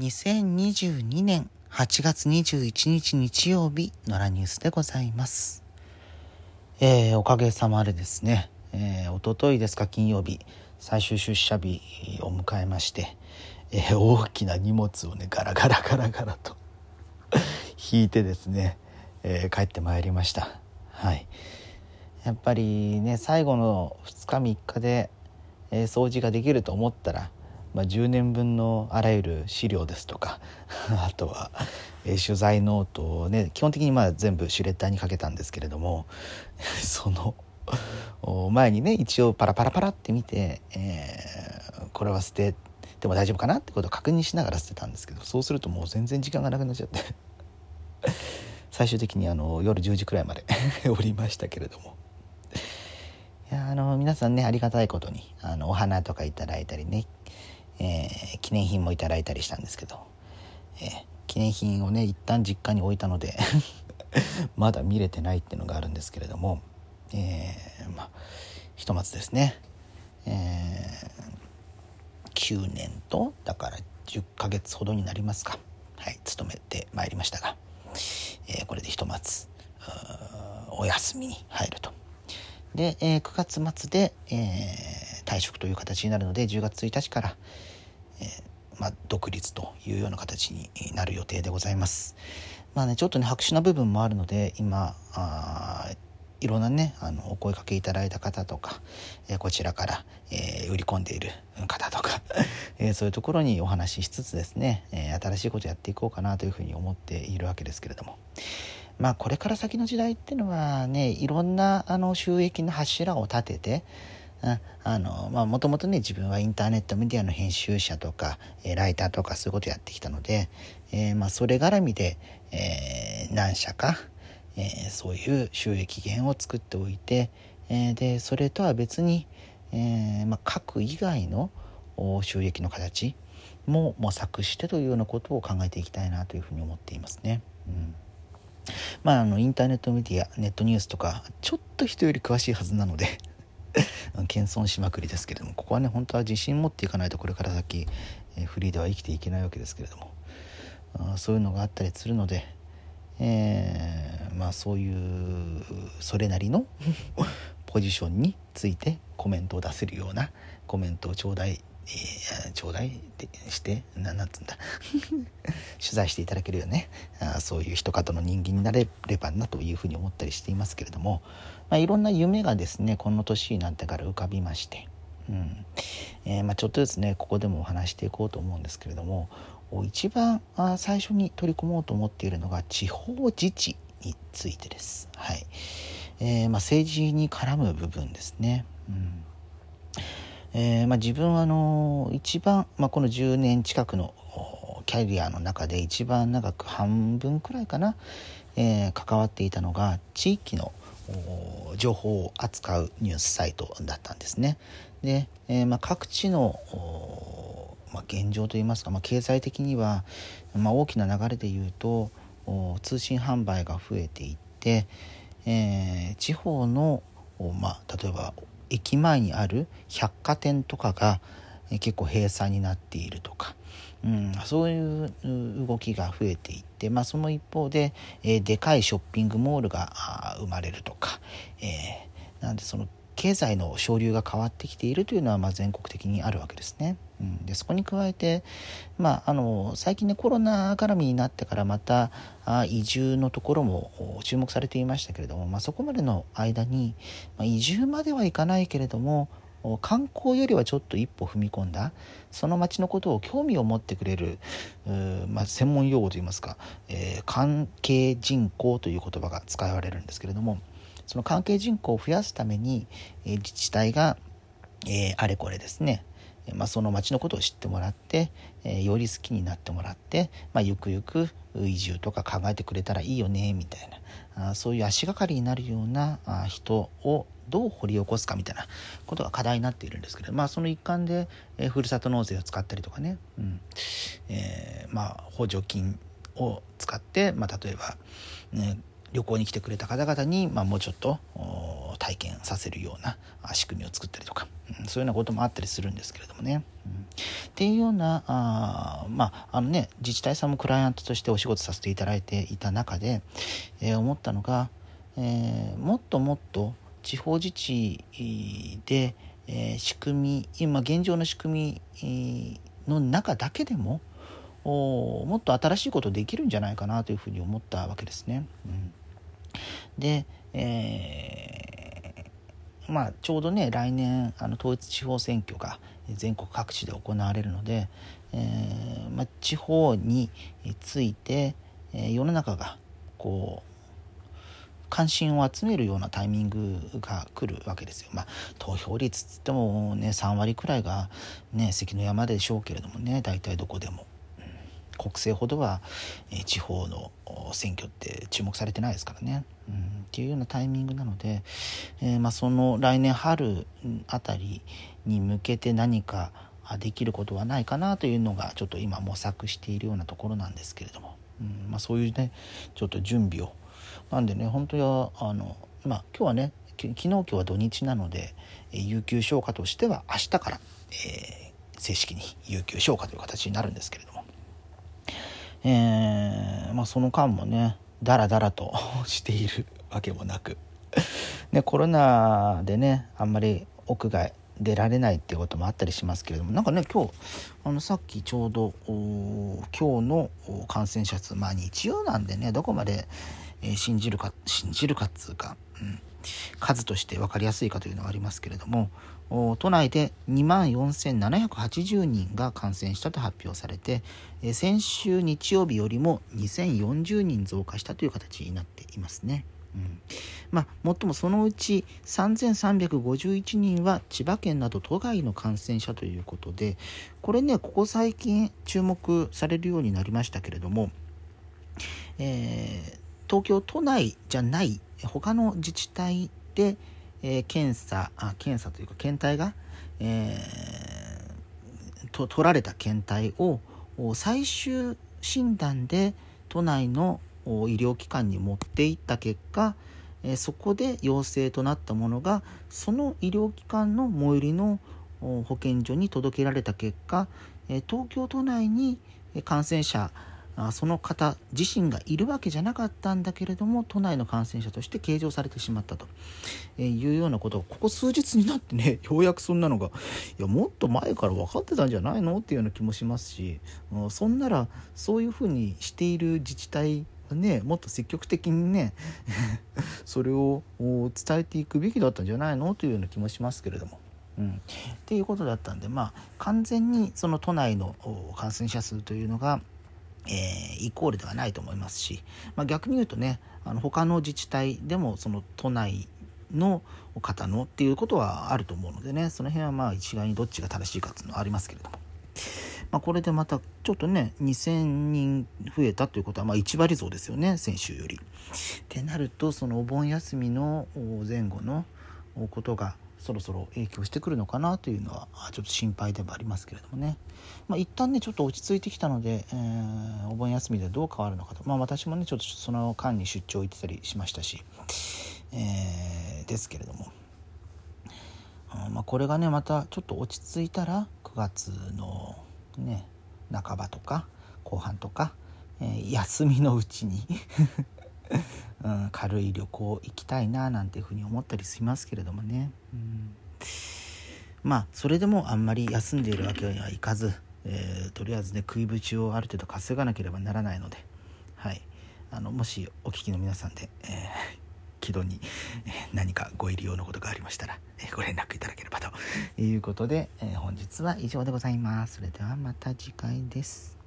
2022年8月21日日曜日のラニュースでございます。えー、おかげさまでですね、えー、おとといですか金曜日最終出社日を迎えまして、えー、大きな荷物をねガラガラガラガラと 引いてですね、えー、帰ってまいりましたはいやっぱりね最後の2日3日で、えー、掃除ができると思ったらまあ、10年分のあらゆる資料ですとか あとは、えー、取材ノートをね基本的にまあ全部シュレッダーにかけたんですけれども その前にね一応パラパラパラって見て、えー、これは捨てても大丈夫かなってことを確認しながら捨てたんですけどそうするともう全然時間がなくなっちゃって 最終的にあの夜10時くらいまでおりましたけれども。いやあの皆さんねありがたいことにあのお花とかいただいたりねえー、記念品もいただいたりしたんですけど、えー、記念品をね一旦実家に置いたので まだ見れてないっていうのがあるんですけれども、えー、まあひとまずですね、えー、9年とだから10ヶ月ほどになりますかはい勤めてまいりましたが、えー、これでひとまずお休みに入ると。で、えー、9月末で、えー、退職という形になるので10月1日から、えー、まあ、独立というような形になる予定でございます。まあねちょっとね白紙な部分もあるので今いろんなねあのお声かけいただいた方とか、えー、こちらから、えー、売り込んでいる方とか、えー、そういうところにお話ししつつですね、え新しいことやっていこうかなというふうに思っているわけですけれども。まあこれから先の時代っていうのはねいろんなあの収益の柱を立ててあのまあもともとね自分はインターネットメディアの編集者とか、えライターとかそういうことやってきたので、えー、まあそれ絡みで、えー、何社か、えー、そういう収益源を作っておいて、えー、でそれとは別に、えーまあ、書く以外の収益の形も模索してというようなことを考えていきたいなというふうに思っていますね。うんまあ、あのインターネットメディアネットニュースとかちょっと人より詳しいはずなので謙遜しまくりですけれどもここはね本当は自信持っていかないとこれから先、えー、フリーでは生きていけないわけですけれどもあそういうのがあったりするので、えー、まあそういうそれなりの ポジションについてコメントを出せるようなコメントを頂戴えー、頂戴してななんつうんだ。取材していただけるよね。あそういう人方の人間になれればなというふうに思ったりしていますけれども、まあ、いろんな夢がですねこの年になってから浮かびまして、うん。えー、まあ、ちょっとですねここでもお話していこうと思うんですけれども。一番あ最初に取り組もうと思っているのが地方自治についてです。はい。えーまあ、政治に絡む部分ですね。うん。えー、まあ、自分はあの一番、まあ、この10年近くのキャリアの中で一番長く半分くらいかな、えー、関わっていたのが地域の情報を扱うニュースサイトだったんですね。で、えー、まあ、各地の、まあ、現状といいますか、まあ、経済的には、まあ、大きな流れで言うと通信販売が増えていって、えー、地方の、まあ、例えば駅前にある百貨店とかが結構閉鎖になっているとか、うん、そういう動きが増えていって、まあ、その一方で、え、でかいショッピングモールが生まれるとか、えー、なんでその経済の昇流が変わってきているというのはまあ全国的にあるわけですね。うん、でそこに加えて、まあ、あの最近ねコロナ絡みになってからまたあ移住のところも注目されていましたけれども、まあ、そこまでの間に、まあ、移住まではいかないけれども観光よりはちょっと一歩踏み込んだ。その町のことを興味を持ってくれる、まあ、専門用語といいますか、えー、関係人口という言葉が使われるんですけれどもその関係人口を増やすために、えー、自治体が、えー、あれこれですねまあ、その町のことを知ってもらって、えー、より好きになってもらって、まあ、ゆくゆく移住とか考えてくれたらいいよねみたいなあそういう足がかりになるようなあ人をどう掘り起こすかみたいなことが課題になっているんですけど、まあ、その一環で、え、ふるさと納税を使ったりとかね、うん。えー、まあ、補助金を使って、まあ、例えば、ね、旅行に来てくれた方々に、まあ、もうちょっと体験させるような仕組みを作ったりとか、うん、そういうようなこともあったりするんですけれどもね。うん、っていうようなあまああのね自治体さんもクライアントとしてお仕事させていただいていた中で、えー、思ったのが、えー、もっともっと地方自治で、え、仕組み今現状の仕組みの中だけでももっと新しいことできるんじゃないかなというふうに思ったわけですね。うん、で、えー、まあ、ちょうどね来年あの統一地方選挙が全国各地で行われるので、えー、まあ、地方について、え、世の中がこう関心を集めるようなタイミングが来るわけですよ。まあ、投票率つってもね3割くらいがね関の山でしょうけれどもね大体どこでも。国政ほどは、え地方の選挙って注目されてないですからね、うん、っていうようなタイミングなので、えー、まあ、その来年春あたりに向けて何かできることはないかなというのがちょっと今模索しているようなところなんですけれども、うん。まあ、そういうねちょっと準備をなんでね本当はあのまあ今日はね昨日今日は土日なので有給消化としては明日から、えー、正式に有給消化という形になるんですけれども。えー、まあ、その間もねダラダラと しているわけもなく。ね、コロナでねあんまり屋外出られないっていうこともあったりしますけれどもなんかね今日あのさっきちょうど今日の感染者数まあ日曜なんでねどこまで、信じるか信じるかっつうか、うん、数として分かりやすいかというのはありますけれども都内で2万4780人が感染したと発表されて先週日曜日よりも2040人増加したという形になっていますね。うんまあ、もっともそのうち3351人は千葉県など都外の感染者ということでこれねここ最近注目されるようになりましたけれども、えー、東京都内じゃない他の自治体で、えー、検査あ検査というか検体が、えー、と取られた検体を最終診断で都内の医療機関に持っていった結果、えー、そこで陽性となったものがその医療機関の最寄りの保健所に届けられた結果、えー、東京都内に感染者その方自身がいるわけじゃなかったんだけれども都内の感染者として計上されてしまったというようなことがここ数日になってね ようやくそんなのがいやもっと前から分かってたんじゃないのっていうような気もしますしそんならそういうふうにしている自治体ね、もっと積極的にね それを伝えていくべきだったんじゃないのというような気もしますけれども。うん、っていうことだったんで、まあ、完全にその都内の感染者数というのが、えー、イコールではないと思いますし、まあ、逆に言うとねあの他の自治体でもその都内の方のっていうことはあると思うのでねその辺はまあ一概にどっちが正しいかっていうのはありますけれども、まあ、これでまたちょっとね2000人増えたということはまあ1割増ですよね先週より。ってなるとそのお盆休みの前後のことがそろそろ影響してくるのかなというのはちょっと心配ではありますけれどもね、まあ、一旦ねちょっと落ち着いてきたので、えー、お盆休みでどう変わるのかと、まあ、私もねちょっとその間に出張行ってたりしましたし、えー、ですけれども、まあ、これがねまたちょっと落ち着いたら9月のね半ばとか後半とか、えー、休みのうちに うん、軽い旅行行きたいななんていうふうに思ったりしますけれどもね、うん、まあそれでもあんまり休んでいるわけにはいかず、えー、とりあえずね食いぶちをある程度稼がなければならないので、はい、あのもしお聞きの皆さんで、えー、軌道に何かご入り用のことがありましたらえご連絡いただければということでえ本日は以上でございます。それではまた次回です。